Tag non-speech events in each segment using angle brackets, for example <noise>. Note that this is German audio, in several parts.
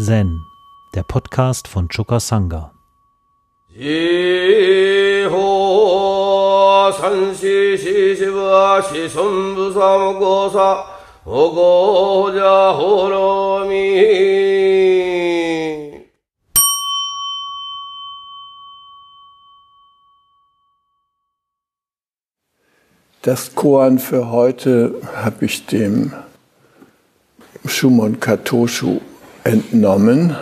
Zen, der Podcast von Choka Sangha. Das Koan für heute habe ich dem Shumon Katoshu entnommen.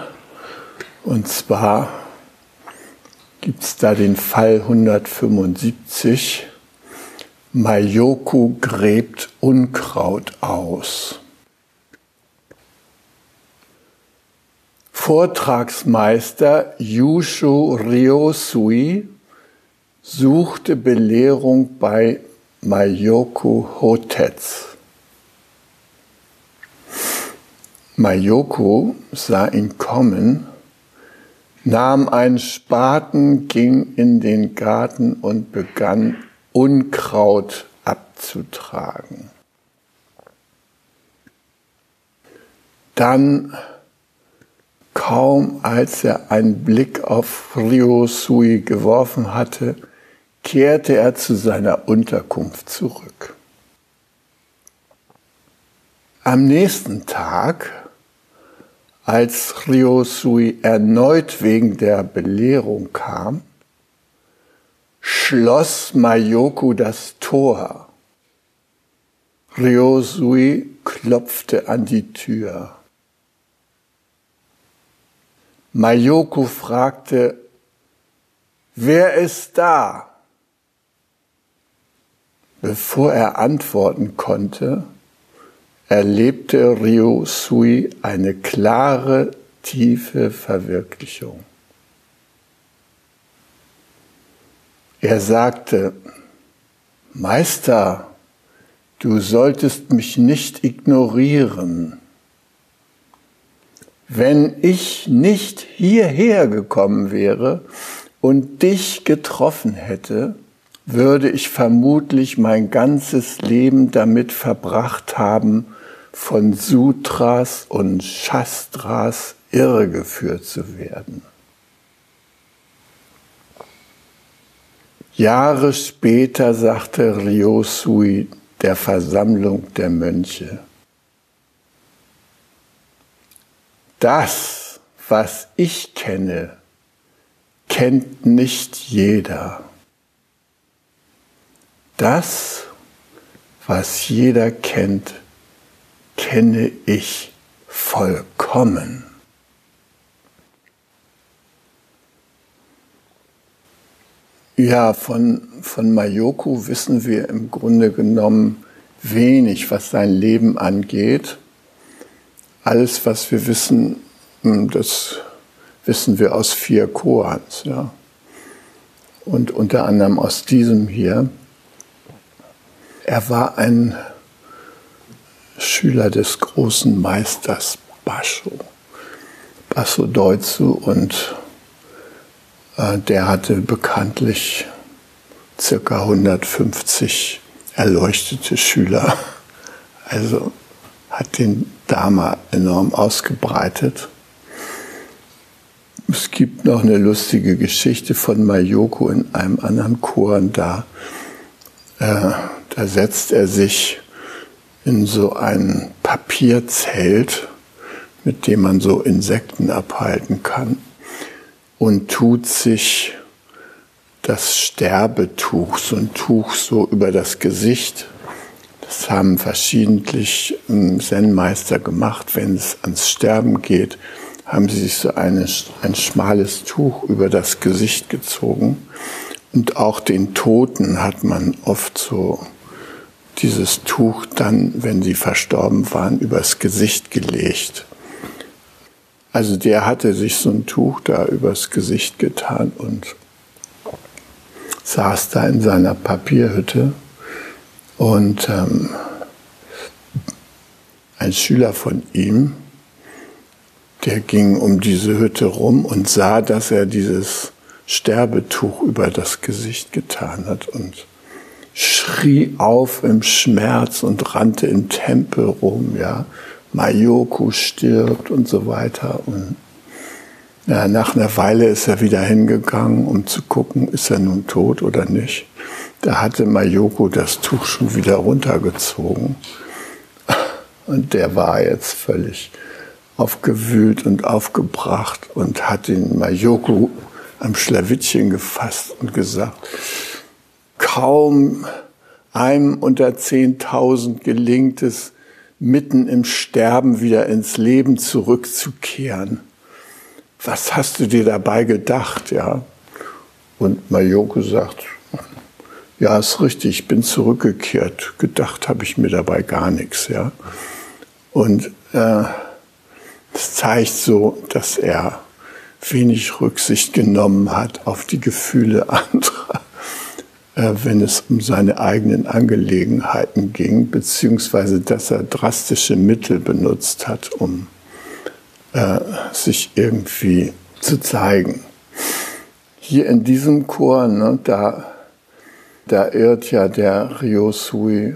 Und zwar gibt es da den Fall 175. Mayoku gräbt Unkraut aus. Vortragsmeister Yushu Ryosui suchte Belehrung bei Mayoku Hotets. Mayoko sah ihn kommen, nahm einen Spaten, ging in den Garten und begann Unkraut abzutragen. Dann, kaum als er einen Blick auf Ryosui geworfen hatte, kehrte er zu seiner Unterkunft zurück. Am nächsten Tag als Ryosui erneut wegen der Belehrung kam, schloss Mayoku das Tor. Ryosui klopfte an die Tür. Mayoku fragte, wer ist da? Bevor er antworten konnte, erlebte Ryo Sui eine klare, tiefe Verwirklichung. Er sagte, Meister, du solltest mich nicht ignorieren. Wenn ich nicht hierher gekommen wäre und dich getroffen hätte, würde ich vermutlich mein ganzes Leben damit verbracht haben, von Sutras und Shastras irregeführt zu werden. Jahre später sagte Ryosui der Versammlung der Mönche, das, was ich kenne, kennt nicht jeder. Das, was jeder kennt, kenne ich vollkommen. Ja, von, von Mayoku wissen wir im Grunde genommen wenig, was sein Leben angeht. Alles, was wir wissen, hm, das wissen wir aus vier Koans. Ja. Und unter anderem aus diesem hier. Er war ein Schüler des großen Meisters Basho, Basso Deutzu und äh, der hatte bekanntlich circa 150 erleuchtete Schüler. Also hat den Dharma enorm ausgebreitet. Es gibt noch eine lustige Geschichte von Mayoko in einem anderen Chor da. Äh, da setzt er sich in so ein Papierzelt, mit dem man so Insekten abhalten kann und tut sich das Sterbetuch, so ein Tuch so über das Gesicht. Das haben verschiedentlich ähm, Zen-Meister gemacht. Wenn es ans Sterben geht, haben sie sich so eine, ein schmales Tuch über das Gesicht gezogen. Und auch den Toten hat man oft so dieses Tuch dann, wenn sie verstorben waren, übers Gesicht gelegt. Also der hatte sich so ein Tuch da übers Gesicht getan und saß da in seiner Papierhütte und ähm, ein Schüler von ihm, der ging um diese Hütte rum und sah, dass er dieses Sterbetuch über das Gesicht getan hat und schrie auf im Schmerz und rannte im Tempel rum, ja, Mayoko stirbt und so weiter. Und ja, nach einer Weile ist er wieder hingegangen, um zu gucken, ist er nun tot oder nicht. Da hatte Mayoko das Tuch schon wieder runtergezogen. Und der war jetzt völlig aufgewühlt und aufgebracht und hat den Mayoko am Schlawittchen gefasst und gesagt, kaum einem unter 10.000 gelingt es, mitten im Sterben wieder ins Leben zurückzukehren was hast du dir dabei gedacht, ja? Und Mayoko sagt, ja, ist richtig, ich bin zurückgekehrt. Gedacht habe ich mir dabei gar nichts, ja. Und äh, das zeigt so, dass er wenig Rücksicht genommen hat auf die Gefühle <laughs> anderer, wenn es um seine eigenen Angelegenheiten ging, beziehungsweise dass er drastische Mittel benutzt hat, um äh, sich irgendwie zu zeigen. Hier in diesem Chor, ne, da, da irrt ja der Ryosui,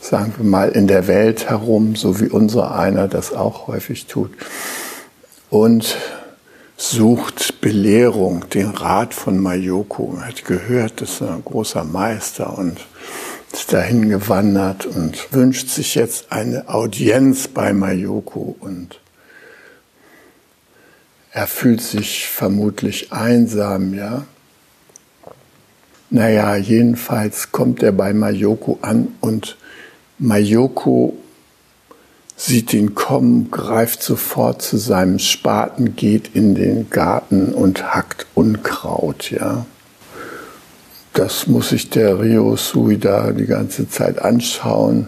sagen wir mal, in der Welt herum, so wie unser einer das auch häufig tut. Und sucht Belehrung, den Rat von Mayoko. Er hat gehört, das ist ein großer Meister und ist dahin gewandert und wünscht sich jetzt eine Audienz bei Mayoko und er fühlt sich vermutlich einsam, ja. Naja, jedenfalls kommt er bei Mayoko an und Mayoko sieht ihn kommen, greift sofort zu seinem Spaten, geht in den Garten und hackt Unkraut, ja. Das muss sich der Rio Sui da die ganze Zeit anschauen.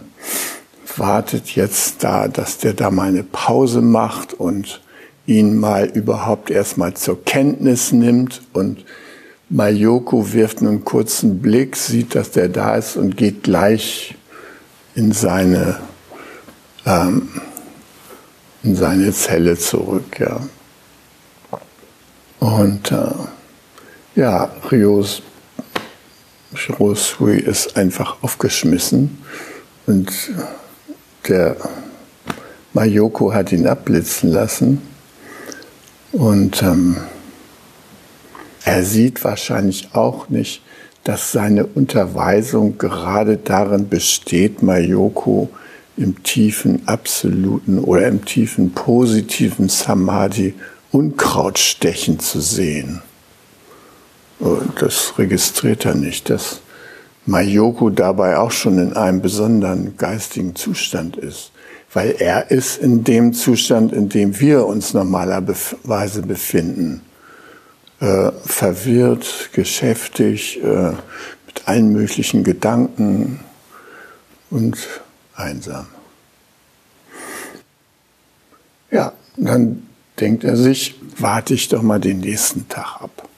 Wartet jetzt da, dass der da mal eine Pause macht und ihn mal überhaupt erstmal zur Kenntnis nimmt und Mayoko wirft einen kurzen Blick, sieht, dass der da ist und geht gleich in seine, ähm, in seine Zelle zurück. Ja. Und äh, ja, Rios Shirosui ist einfach aufgeschmissen und der Mayoko hat ihn abblitzen lassen und ähm, er sieht wahrscheinlich auch nicht, dass seine Unterweisung gerade darin besteht, Mayoko im tiefen absoluten oder im tiefen positiven Samadhi Unkraut stechen zu sehen. Und das registriert er nicht, dass Mayoko dabei auch schon in einem besonderen geistigen Zustand ist. Weil er ist in dem Zustand, in dem wir uns normalerweise befinden. Äh, verwirrt, geschäftig, äh, mit allen möglichen Gedanken und einsam. Ja, dann denkt er sich, warte ich doch mal den nächsten Tag ab.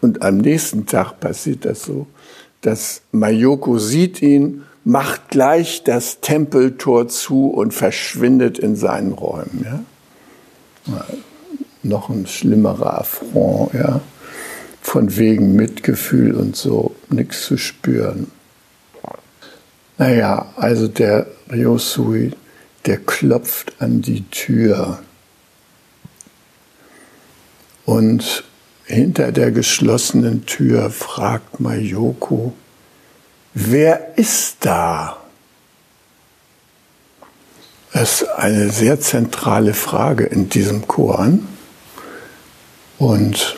Und am nächsten Tag passiert das so, dass Mayoko sieht ihn, macht gleich das Tempeltor zu und verschwindet in seinen Räumen. Ja? Noch ein schlimmerer Affront, ja? von wegen Mitgefühl und so, nichts zu spüren. Naja, also der Ryosui, der klopft an die Tür. Und hinter der geschlossenen Tür fragt Mayoko, wer ist da? Das ist eine sehr zentrale Frage in diesem Koran. Und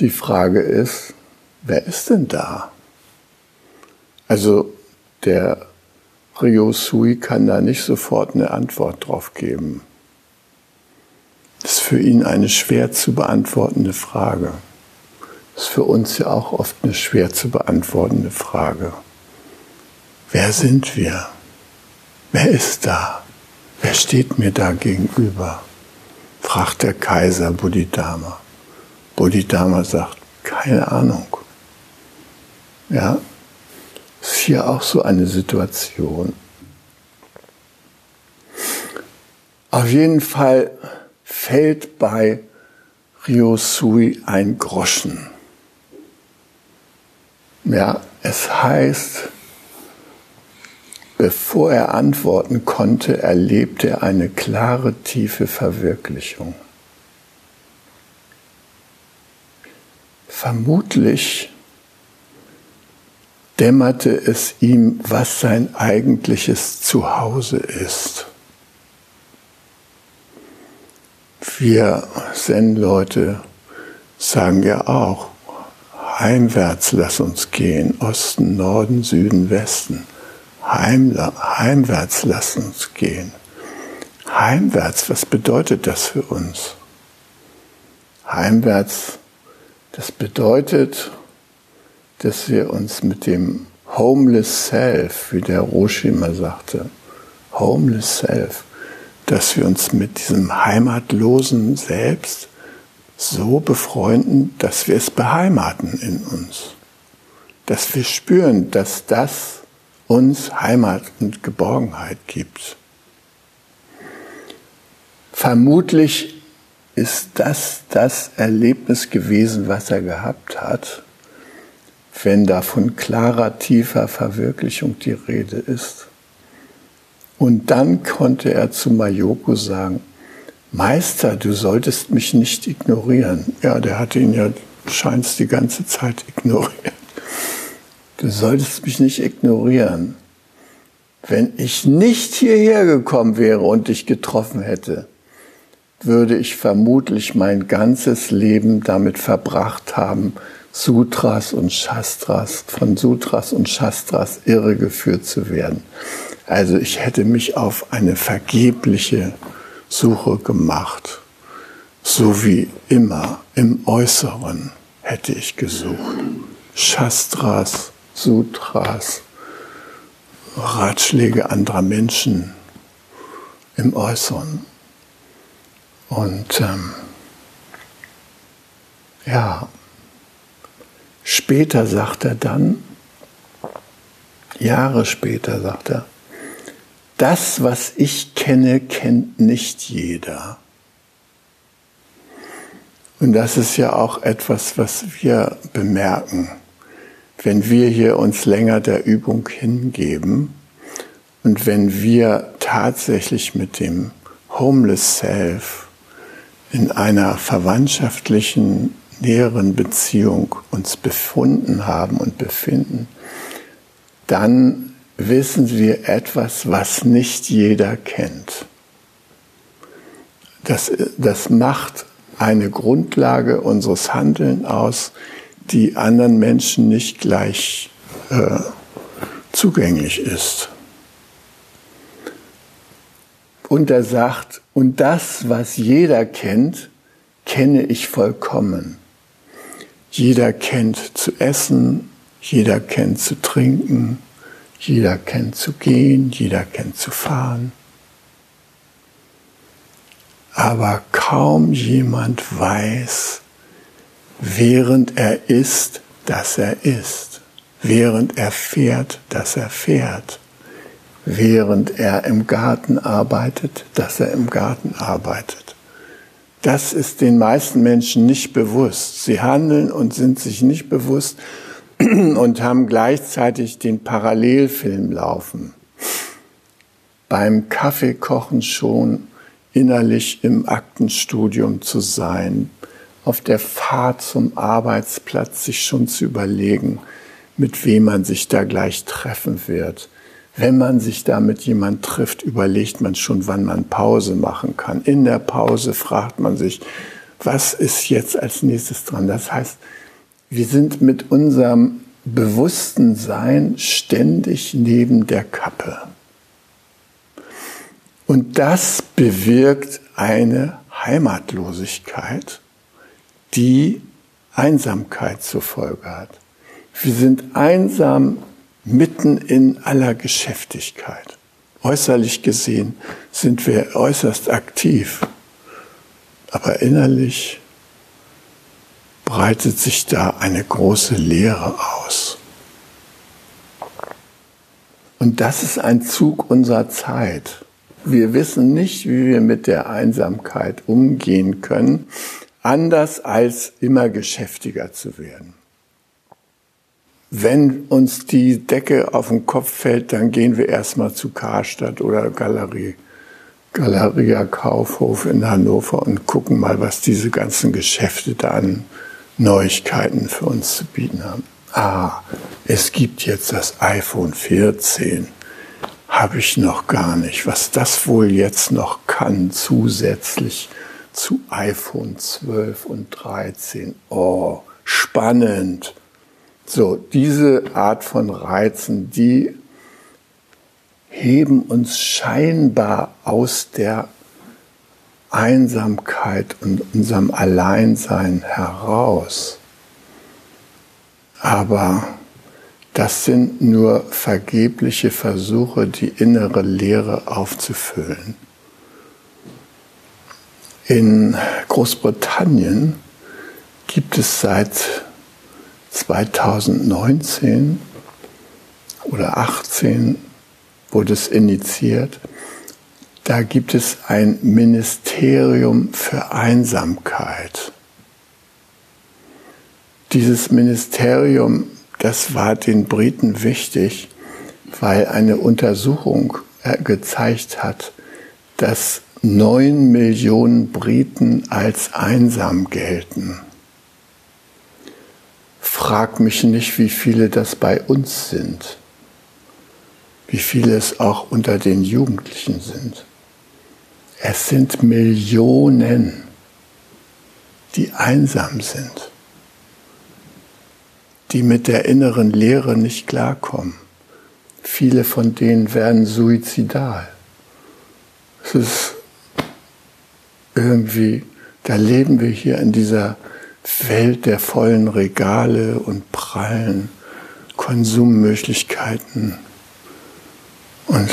die Frage ist, wer ist denn da? Also der Ryosui kann da nicht sofort eine Antwort drauf geben. Das ist für ihn eine schwer zu beantwortende Frage. Das ist für uns ja auch oft eine schwer zu beantwortende Frage. Wer sind wir? Wer ist da? Wer steht mir da gegenüber? fragt der Kaiser Bodhidharma. Bodhidharma sagt, keine Ahnung. Ja, hier auch so eine Situation. Auf jeden Fall fällt bei Ryosui ein Groschen. Ja, es heißt, bevor er antworten konnte, erlebte er eine klare, tiefe Verwirklichung. Vermutlich dämmerte es ihm, was sein eigentliches Zuhause ist. Wir Zen-Leute sagen ja auch, heimwärts lass uns gehen, Osten, Norden, Süden, Westen. Heim, heimwärts lass uns gehen. Heimwärts, was bedeutet das für uns? Heimwärts, das bedeutet, dass wir uns mit dem Homeless Self, wie der Roshi immer sagte, Homeless Self, dass wir uns mit diesem heimatlosen Selbst so befreunden, dass wir es beheimaten in uns. Dass wir spüren, dass das uns Heimat und Geborgenheit gibt. Vermutlich ist das das Erlebnis gewesen, was er gehabt hat, wenn da von klarer, tiefer Verwirklichung die Rede ist. Und dann konnte er zu Mayoko sagen, Meister, du solltest mich nicht ignorieren. Ja, der hatte ihn ja scheint die ganze Zeit <laughs> ignoriert. Du solltest mich nicht ignorieren. Wenn ich nicht hierher gekommen wäre und dich getroffen hätte, würde ich vermutlich mein ganzes Leben damit verbracht haben, Sutras und Shastras, von Sutras und Shastras irregeführt zu werden. Also ich hätte mich auf eine vergebliche Suche gemacht. So wie immer im Äußeren hätte ich gesucht. Shastras, Sutras, Ratschläge anderer Menschen im Äußeren. Und ähm, ja, später sagt er dann, Jahre später sagt er, das, was ich kenne, kennt nicht jeder. Und das ist ja auch etwas, was wir bemerken, wenn wir hier uns länger der Übung hingeben und wenn wir tatsächlich mit dem Homeless Self in einer verwandtschaftlichen, näheren Beziehung uns befunden haben und befinden, dann wissen wir etwas, was nicht jeder kennt. Das, das macht eine Grundlage unseres Handelns aus, die anderen Menschen nicht gleich äh, zugänglich ist. Und er sagt, und das, was jeder kennt, kenne ich vollkommen. Jeder kennt zu essen, jeder kennt zu trinken, jeder kennt zu gehen, jeder kennt zu fahren. Aber kaum jemand weiß, während er ist, dass er ist, während er fährt, dass er fährt, während er im Garten arbeitet, dass er im Garten arbeitet. Das ist den meisten Menschen nicht bewusst. Sie handeln und sind sich nicht bewusst <clears throat> und haben gleichzeitig den Parallelfilm laufen. Beim Kaffeekochen schon innerlich im Aktenstudium zu sein, auf der Fahrt zum Arbeitsplatz sich schon zu überlegen, mit wem man sich da gleich treffen wird wenn man sich da mit jemand trifft, überlegt man schon, wann man Pause machen kann. In der Pause fragt man sich, was ist jetzt als nächstes dran? Das heißt, wir sind mit unserem bewussten Sein ständig neben der Kappe. Und das bewirkt eine Heimatlosigkeit, die Einsamkeit zur Folge hat. Wir sind einsam mitten in aller Geschäftigkeit. Äußerlich gesehen sind wir äußerst aktiv, aber innerlich breitet sich da eine große Leere aus. Und das ist ein Zug unserer Zeit. Wir wissen nicht, wie wir mit der Einsamkeit umgehen können, anders als immer geschäftiger zu werden. Wenn uns die Decke auf den Kopf fällt, dann gehen wir erstmal zu Karstadt oder Galerie, Galeria Kaufhof in Hannover und gucken mal, was diese ganzen Geschäfte da an Neuigkeiten für uns zu bieten haben. Ah, es gibt jetzt das iPhone 14. Habe ich noch gar nicht. Was das wohl jetzt noch kann, zusätzlich zu iPhone 12 und 13. Oh, spannend. So, diese Art von Reizen, die heben uns scheinbar aus der Einsamkeit und unserem Alleinsein heraus. Aber das sind nur vergebliche Versuche, die innere Leere aufzufüllen. In Großbritannien gibt es seit 2019 oder 18 wurde es initiiert. Da gibt es ein Ministerium für Einsamkeit. Dieses Ministerium, das war den Briten wichtig, weil eine Untersuchung äh, gezeigt hat, dass neun Millionen Briten als einsam gelten. Frag mich nicht, wie viele das bei uns sind, wie viele es auch unter den Jugendlichen sind. Es sind Millionen, die einsam sind die mit der inneren Leere nicht klarkommen. Viele von denen werden suizidal. Es ist irgendwie, da leben wir hier in dieser Welt der vollen Regale und prallen Konsummöglichkeiten und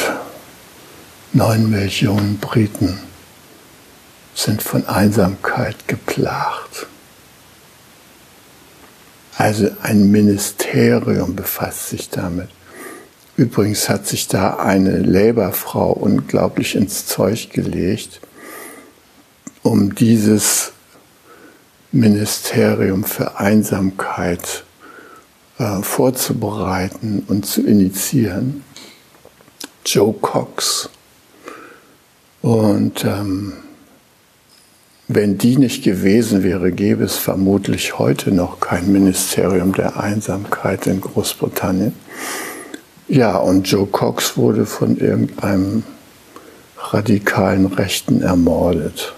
neun Millionen Briten sind von Einsamkeit geplagt. Also ein Ministerium befasst sich damit. Übrigens hat sich da eine Labour-Frau unglaublich ins Zeug gelegt, um dieses Ministerium für Einsamkeit äh, vorzubereiten und zu initiieren. Joe Cox. Und ähm, wenn die nicht gewesen wäre, gäbe es vermutlich heute noch kein Ministerium der Einsamkeit in Großbritannien. Ja, und Joe Cox wurde von irgendeinem radikalen Rechten ermordet,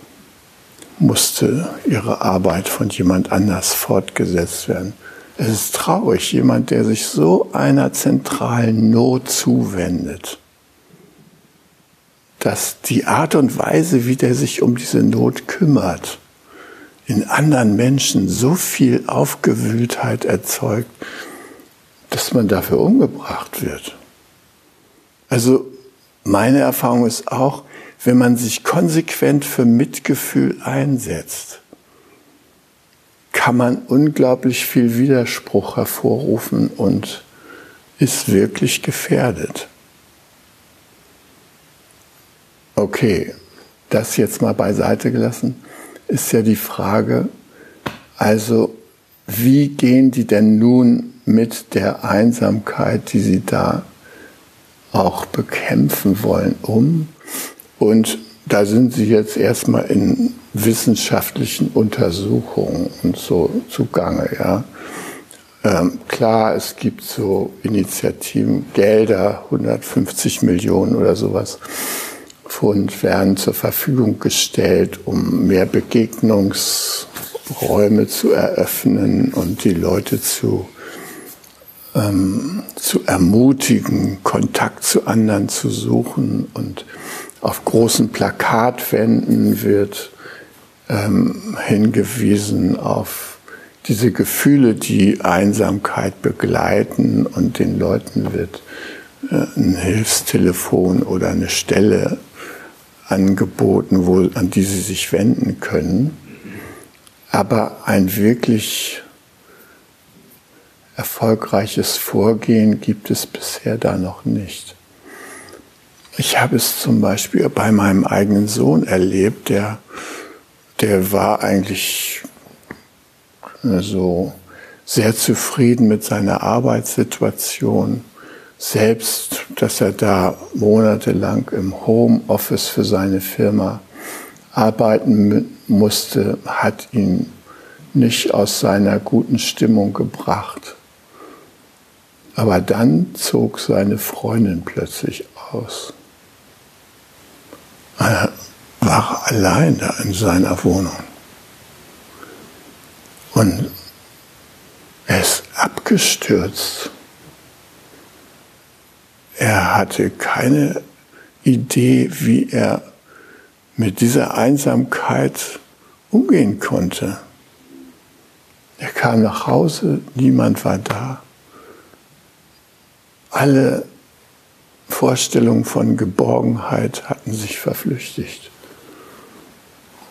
musste ihre Arbeit von jemand anders fortgesetzt werden. Es ist traurig, jemand, der sich so einer zentralen Not zuwendet dass die Art und Weise, wie der sich um diese Not kümmert, in anderen Menschen so viel Aufgewühltheit erzeugt, dass man dafür umgebracht wird. Also meine Erfahrung ist auch, wenn man sich konsequent für Mitgefühl einsetzt, kann man unglaublich viel Widerspruch hervorrufen und ist wirklich gefährdet. Okay, das jetzt mal beiseite gelassen, ist ja die Frage, also wie gehen die denn nun mit der Einsamkeit, die sie da auch bekämpfen wollen, um? Und da sind sie jetzt erstmal in wissenschaftlichen Untersuchungen und so zugange, ja. Ähm, klar, es gibt so Initiativen, Gelder, 150 Millionen oder sowas Pfund werden zur Verfügung gestellt, um mehr Begegnungsräume zu eröffnen und die Leute zu, ähm, zu ermutigen, Kontakt zu anderen zu suchen. Und auf großen Plakatwänden wird ähm, hingewiesen auf diese Gefühle, die Einsamkeit begleiten und den Leuten wird äh, ein Hilfstelefon oder eine Stelle angeboten, wo, an die sie sich wenden können. Aber ein wirklich erfolgreiches Vorgehen gibt es bisher da noch nicht. Ich habe es zum Beispiel bei meinem eigenen Sohn erlebt, der, der war eigentlich so, sehr zufrieden mit seiner Arbeitssituation, selbst, dass er da monatelang im Homeoffice für seine Firma arbeiten musste, hat ihn nicht aus seiner guten Stimmung gebracht. Aber dann zog seine Freundin plötzlich aus. Er war allein da in seiner Wohnung. Und er ist abgestürzt. Er hatte keine Idee, wie er mit dieser Einsamkeit umgehen konnte. Er kam nach Hause, niemand war da. Alle Vorstellungen von Geborgenheit hatten sich verflüchtigt.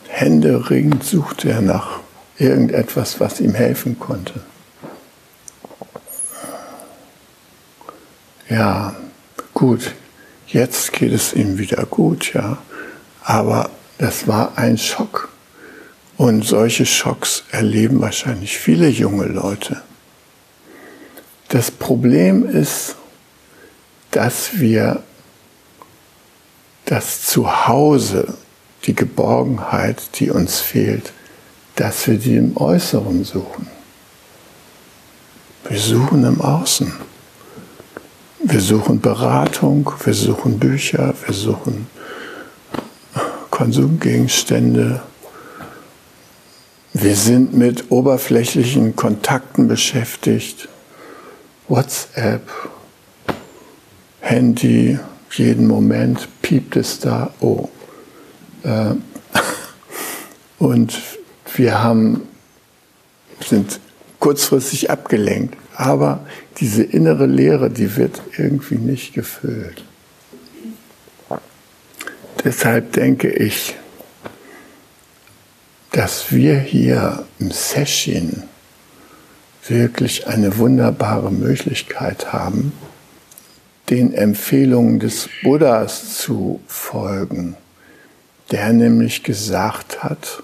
Händeringend suchte er nach irgendetwas, was ihm helfen konnte. Ja, gut, jetzt geht es ihm wieder gut, ja. Aber das war ein Schock. Und solche Schocks erleben wahrscheinlich viele junge Leute. Das Problem ist, dass wir das Zuhause, die Geborgenheit, die uns fehlt, dass wir die im Äußeren suchen. Wir suchen im Außen. Wir suchen Beratung, wir suchen Bücher, wir suchen Konsumgegenstände. Wir sind mit oberflächlichen Kontakten beschäftigt. WhatsApp, Handy, jeden Moment piept es da. Oh. Äh, <laughs> und wir haben, sind kurzfristig abgelenkt. Aber diese innere Leere, die wird irgendwie nicht gefüllt. Deshalb denke ich, dass wir hier im Session wirklich eine wunderbare Möglichkeit haben, den Empfehlungen des Buddhas zu folgen, der nämlich gesagt hat,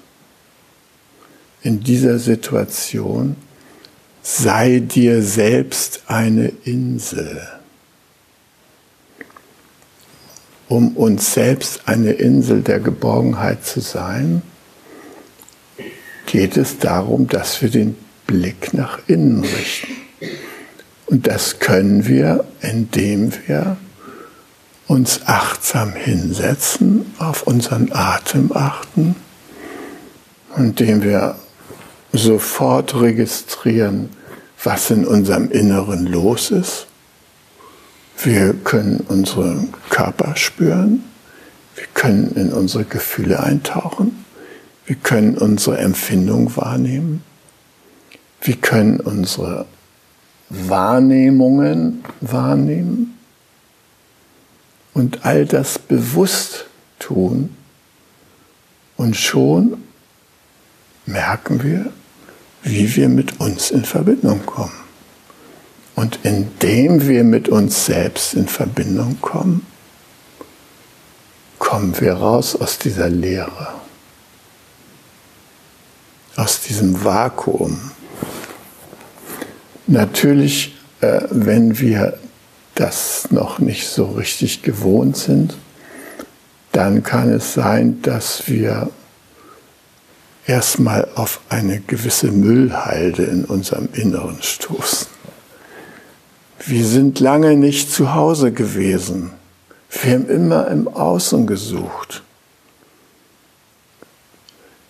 in dieser Situation, sei dir selbst eine Insel. Um uns selbst eine Insel der Geborgenheit zu sein, geht es darum, dass wir den Blick nach innen richten. Und das können wir, indem wir uns achtsam hinsetzen, auf unseren Atem achten, indem wir sofort registrieren, was in unserem Inneren los ist. Wir können unseren Körper spüren. Wir können in unsere Gefühle eintauchen. Wir können unsere Empfindung wahrnehmen. Wir können unsere Wahrnehmungen wahrnehmen und all das bewusst tun. Und schon merken wir, wie wir mit uns in Verbindung kommen. Und indem wir mit uns selbst in Verbindung kommen, kommen wir raus aus dieser Leere, aus diesem Vakuum. Natürlich, äh, wenn wir das noch nicht so richtig gewohnt sind, dann kann es sein, dass wir erstmal auf eine gewisse Müllhalde in unserem Inneren stoßen. Wir sind lange nicht zu Hause gewesen. Wir haben immer im Außen gesucht.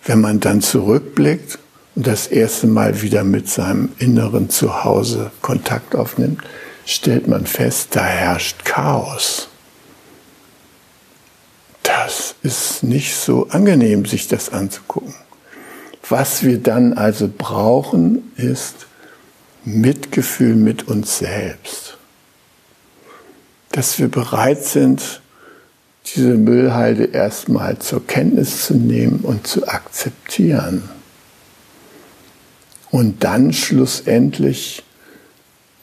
Wenn man dann zurückblickt und das erste Mal wieder mit seinem inneren Zuhause Kontakt aufnimmt, stellt man fest, da herrscht Chaos. Das ist nicht so angenehm, sich das anzugucken. Was wir dann also brauchen, ist Mitgefühl mit uns selbst. Dass wir bereit sind, diese Müllhalde erstmal zur Kenntnis zu nehmen und zu akzeptieren. Und dann schlussendlich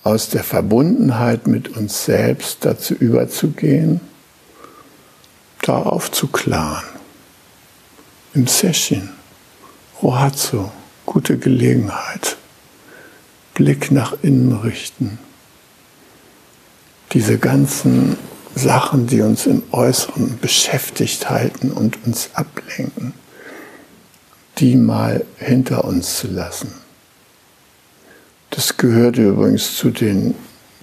aus der Verbundenheit mit uns selbst dazu überzugehen, da aufzuklaren. Im Session. Rohatsu, gute Gelegenheit. Blick nach innen richten. Diese ganzen Sachen, die uns im Äußeren beschäftigt halten und uns ablenken, die mal hinter uns zu lassen. Das gehört übrigens zu den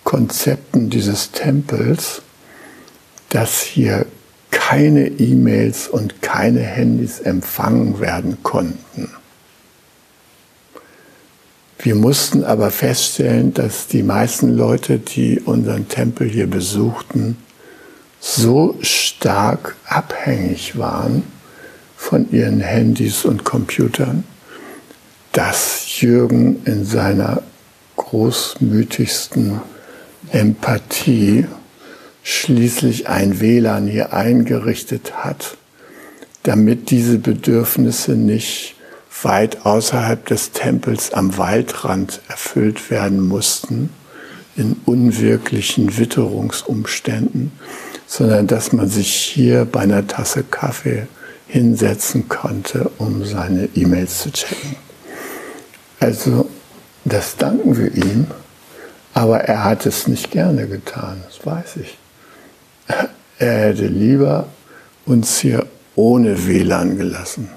Konzepten dieses Tempels, dass hier keine E-Mails und keine Handys empfangen werden konnten. Wir mussten aber feststellen, dass die meisten Leute, die unseren Tempel hier besuchten, so stark abhängig waren von ihren Handys und Computern, dass Jürgen in seiner großmütigsten Empathie schließlich ein WLAN hier eingerichtet hat, damit diese Bedürfnisse nicht weit außerhalb des Tempels am Waldrand erfüllt werden mussten, in unwirklichen Witterungsumständen, sondern dass man sich hier bei einer Tasse Kaffee hinsetzen konnte, um seine E-Mails zu checken. Also, das danken wir ihm, aber er hat es nicht gerne getan, das weiß ich. <laughs> Er hätte lieber uns hier ohne WLAN gelassen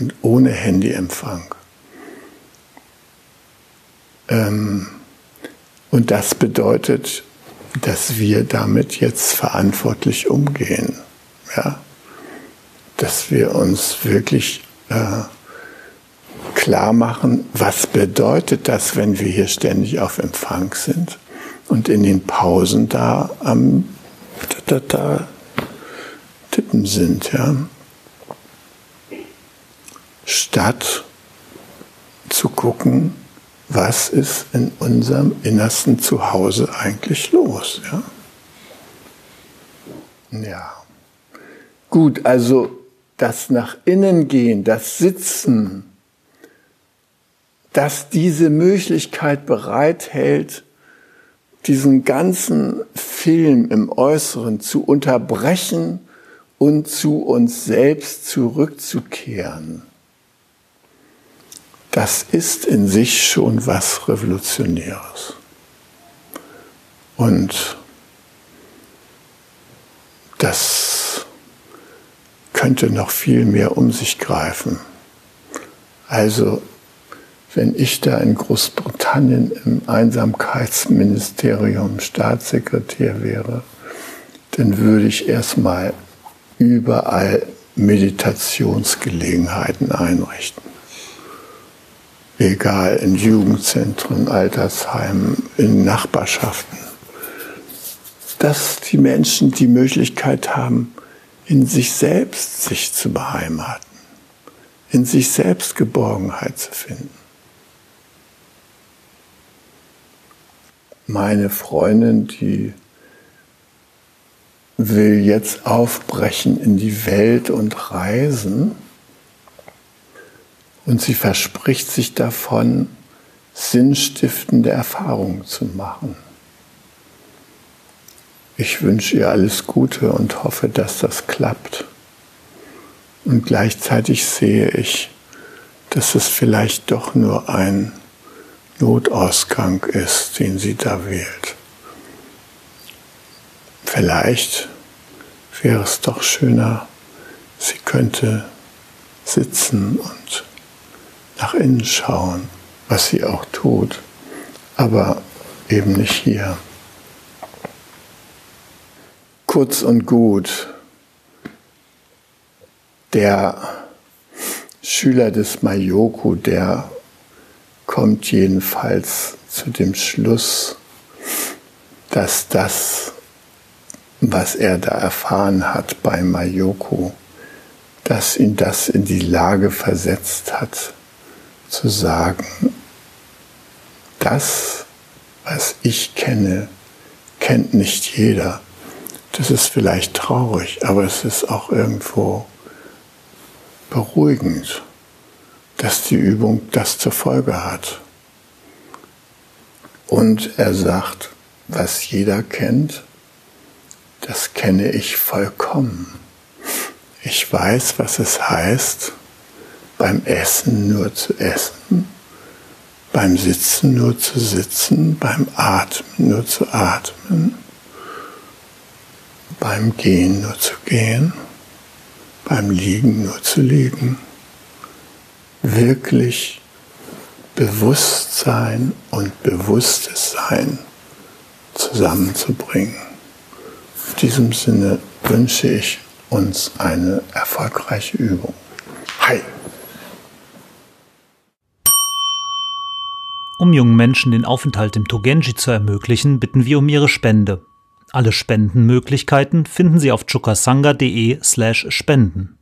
und ohne Handyempfang. Ähm, und das bedeutet, dass wir damit jetzt verantwortlich umgehen. Ja? Dass wir uns wirklich äh, klar machen, was bedeutet das, wenn wir hier ständig auf Empfang sind und in den Pausen da am da, da, da tippen sind. Ja? Statt zu gucken, was ist in unserem innersten Zuhause eigentlich los. Ja? ja. Gut, also das nach innen gehen, das Sitzen, das diese Möglichkeit bereithält, diesen ganzen Film im Äußeren zu unterbrechen und zu uns selbst zurückzukehren das ist in sich schon was Revolutionäres. Und das könnte noch viel mehr um sich greifen. Also, wenn ich da in Großbritannien im Einsamkeitsministerium Staatssekretär wäre, dann würde ich erstmal überall Meditationsgelegenheiten einrichten egal in Jugendzentren, Altersheimen, in Nachbarschaften, dass die Menschen die Möglichkeit haben, in sich selbst sich zu beheimaten, in sich selbst Geborgenheit zu finden. Meine Freundin, die will jetzt aufbrechen in die Welt und reisen und sie verspricht sich davon, sinnstiftende Erfahrungen zu machen. Ich wünsche ihr alles Gute und hoffe, dass das klappt. Und gleichzeitig sehe ich, dass es vielleicht doch nur ein Notausgang ist, den sie da wählt. Vielleicht wäre es doch schöner, sie könnte sitzen und nach innen schauen, was sie auch tut, aber eben nicht hier. Kurz und gut, der Schüler des Mayoku, der kommt jedenfalls zu dem Schluss, dass das, was er da erfahren hat bei Mayoko, dass ihn das in die Lage versetzt hat, zu sagen, das, was ich kenne, kennt nicht jeder. Das ist vielleicht traurig, aber es ist auch irgendwo beruhigend, dass die Übung das zur Folge hat. Und er sagt, was jeder kennt, das kenne ich vollkommen. Ich weiß, was es heißt, beim Essen nur zu essen, beim Sitzen nur zu sitzen, beim Atmen nur zu atmen, beim Gehen nur zu gehen, beim Liegen nur zu liegen. Wirklich Bewusstsein und bewusstes Sein zusammenzubringen. In diesem Sinne wünsche ich uns eine erfolgreiche Übung. Hi! Um jungen Menschen den Aufenthalt im Togenji zu ermöglichen, bitten wir um ihre Spende. Alle Spendenmöglichkeiten finden Sie auf chukasanga.de slash spenden.